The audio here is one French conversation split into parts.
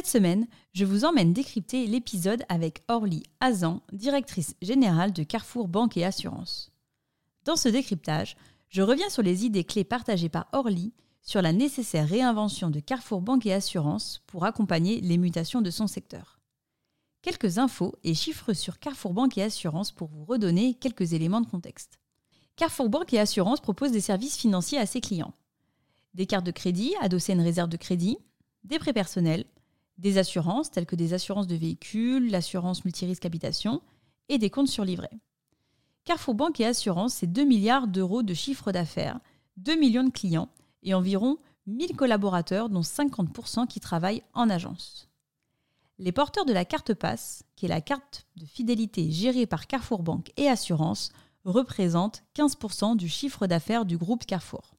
Cette semaine, je vous emmène décrypter l'épisode avec Orly Azan, directrice générale de Carrefour Banque et Assurance. Dans ce décryptage, je reviens sur les idées clés partagées par Orly sur la nécessaire réinvention de Carrefour Banque et Assurance pour accompagner les mutations de son secteur. Quelques infos et chiffres sur Carrefour Banque et Assurance pour vous redonner quelques éléments de contexte. Carrefour Banque et Assurance propose des services financiers à ses clients. Des cartes de crédit adossées à une réserve de crédit, des prêts personnels, des assurances telles que des assurances de véhicules, l'assurance multirisque habitation et des comptes sur livret. Carrefour Banque et Assurance, c'est 2 milliards d'euros de chiffre d'affaires, 2 millions de clients et environ 1000 collaborateurs, dont 50% qui travaillent en agence. Les porteurs de la carte passe, qui est la carte de fidélité gérée par Carrefour Banque et Assurance, représentent 15% du chiffre d'affaires du groupe Carrefour.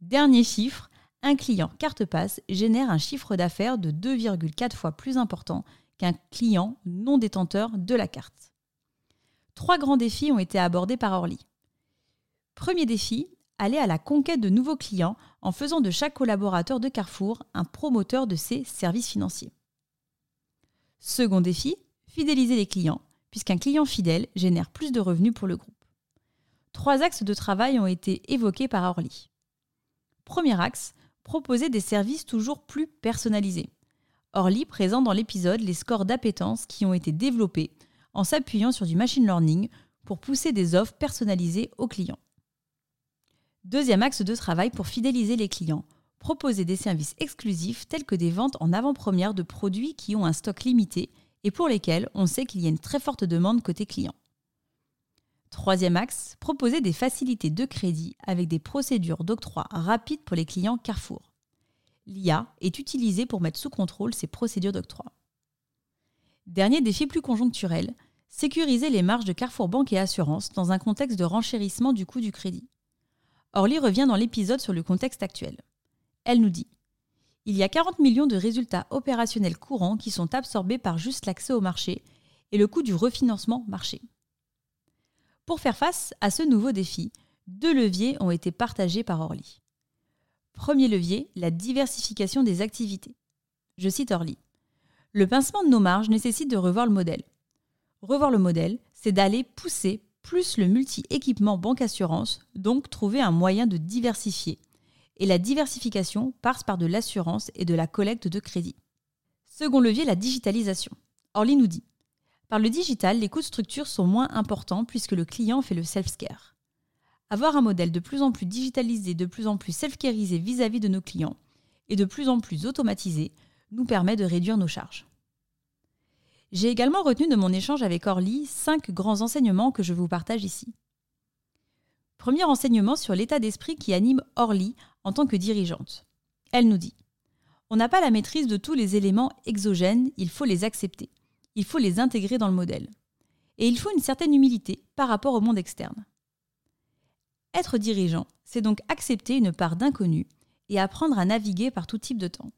Dernier chiffre, un client carte passe génère un chiffre d'affaires de 2,4 fois plus important qu'un client non détenteur de la carte. Trois grands défis ont été abordés par Orly. Premier défi, aller à la conquête de nouveaux clients en faisant de chaque collaborateur de Carrefour un promoteur de ses services financiers. Second défi, fidéliser les clients, puisqu'un client fidèle génère plus de revenus pour le groupe. Trois axes de travail ont été évoqués par Orly. Premier axe, proposer des services toujours plus personnalisés. Orly présente dans l'épisode les scores d'appétence qui ont été développés en s'appuyant sur du machine learning pour pousser des offres personnalisées aux clients. Deuxième axe de travail pour fidéliser les clients, proposer des services exclusifs tels que des ventes en avant-première de produits qui ont un stock limité et pour lesquels on sait qu'il y a une très forte demande côté client. Troisième axe, proposer des facilités de crédit avec des procédures d'octroi rapides pour les clients Carrefour. L'IA est utilisée pour mettre sous contrôle ces procédures d'octroi. Dernier défi plus conjoncturel, sécuriser les marges de Carrefour Banque et Assurance dans un contexte de renchérissement du coût du crédit. Orly revient dans l'épisode sur le contexte actuel. Elle nous dit Il y a 40 millions de résultats opérationnels courants qui sont absorbés par juste l'accès au marché et le coût du refinancement marché. Pour faire face à ce nouveau défi, deux leviers ont été partagés par Orly. Premier levier, la diversification des activités. Je cite Orly. Le pincement de nos marges nécessite de revoir le modèle. Revoir le modèle, c'est d'aller pousser plus le multi-équipement banque-assurance, donc trouver un moyen de diversifier. Et la diversification passe par de l'assurance et de la collecte de crédit. Second levier, la digitalisation. Orly nous dit par le digital, les coûts de structure sont moins importants puisque le client fait le self-care. Avoir un modèle de plus en plus digitalisé, de plus en plus self-carisé vis-à-vis de nos clients et de plus en plus automatisé nous permet de réduire nos charges. J'ai également retenu de mon échange avec Orly cinq grands enseignements que je vous partage ici. Premier enseignement sur l'état d'esprit qui anime Orly en tant que dirigeante. Elle nous dit On n'a pas la maîtrise de tous les éléments exogènes, il faut les accepter il faut les intégrer dans le modèle. Et il faut une certaine humilité par rapport au monde externe. Être dirigeant, c'est donc accepter une part d'inconnu et apprendre à naviguer par tout type de temps.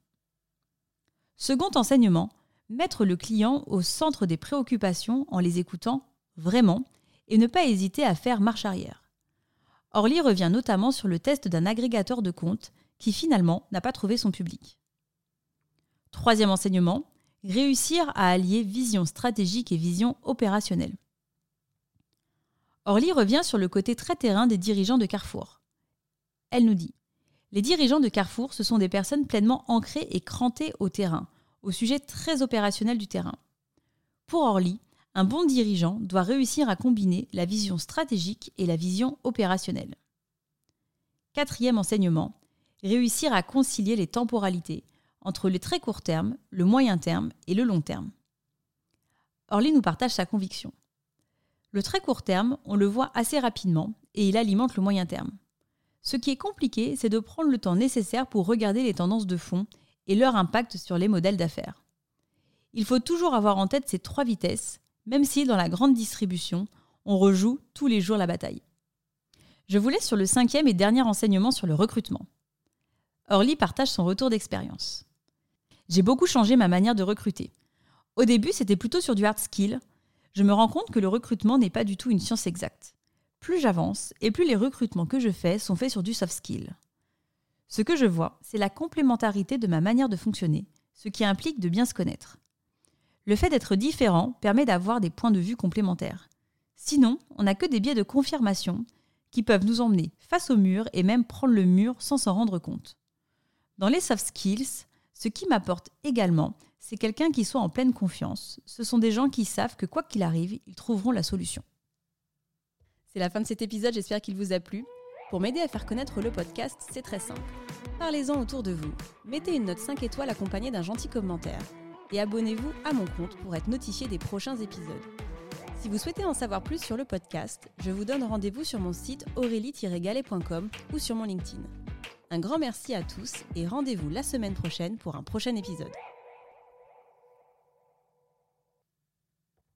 Second enseignement, mettre le client au centre des préoccupations en les écoutant vraiment et ne pas hésiter à faire marche arrière. Orly revient notamment sur le test d'un agrégateur de comptes qui finalement n'a pas trouvé son public. Troisième enseignement, réussir à allier vision stratégique et vision opérationnelle. Orly revient sur le côté très terrain des dirigeants de Carrefour. Elle nous dit Les dirigeants de Carrefour, ce sont des personnes pleinement ancrées et crantées au terrain, au sujet très opérationnel du terrain. Pour Orly, un bon dirigeant doit réussir à combiner la vision stratégique et la vision opérationnelle. Quatrième enseignement, réussir à concilier les temporalités, entre le très court terme, le moyen terme et le long terme. Orly nous partage sa conviction. Le très court terme, on le voit assez rapidement et il alimente le moyen terme. Ce qui est compliqué, c'est de prendre le temps nécessaire pour regarder les tendances de fond et leur impact sur les modèles d'affaires. Il faut toujours avoir en tête ces trois vitesses, même si dans la grande distribution, on rejoue tous les jours la bataille. Je vous laisse sur le cinquième et dernier enseignement sur le recrutement. Orly partage son retour d'expérience. J'ai beaucoup changé ma manière de recruter. Au début, c'était plutôt sur du hard skill. Je me rends compte que le recrutement n'est pas du tout une science exacte. Plus j'avance, et plus les recrutements que je fais sont faits sur du soft skill. Ce que je vois, c'est la complémentarité de ma manière de fonctionner, ce qui implique de bien se connaître. Le fait d'être différent permet d'avoir des points de vue complémentaires. Sinon, on n'a que des biais de confirmation qui peuvent nous emmener face au mur et même prendre le mur sans s'en rendre compte. Dans les soft skills, ce qui m'apporte également, c'est quelqu'un qui soit en pleine confiance. Ce sont des gens qui savent que quoi qu'il arrive, ils trouveront la solution. C'est la fin de cet épisode, j'espère qu'il vous a plu. Pour m'aider à faire connaître le podcast, c'est très simple. Parlez-en autour de vous. Mettez une note 5 étoiles accompagnée d'un gentil commentaire. Et abonnez-vous à mon compte pour être notifié des prochains épisodes. Si vous souhaitez en savoir plus sur le podcast, je vous donne rendez-vous sur mon site aurélie-galet.com ou sur mon LinkedIn. Un grand merci à tous et rendez-vous la semaine prochaine pour un prochain épisode.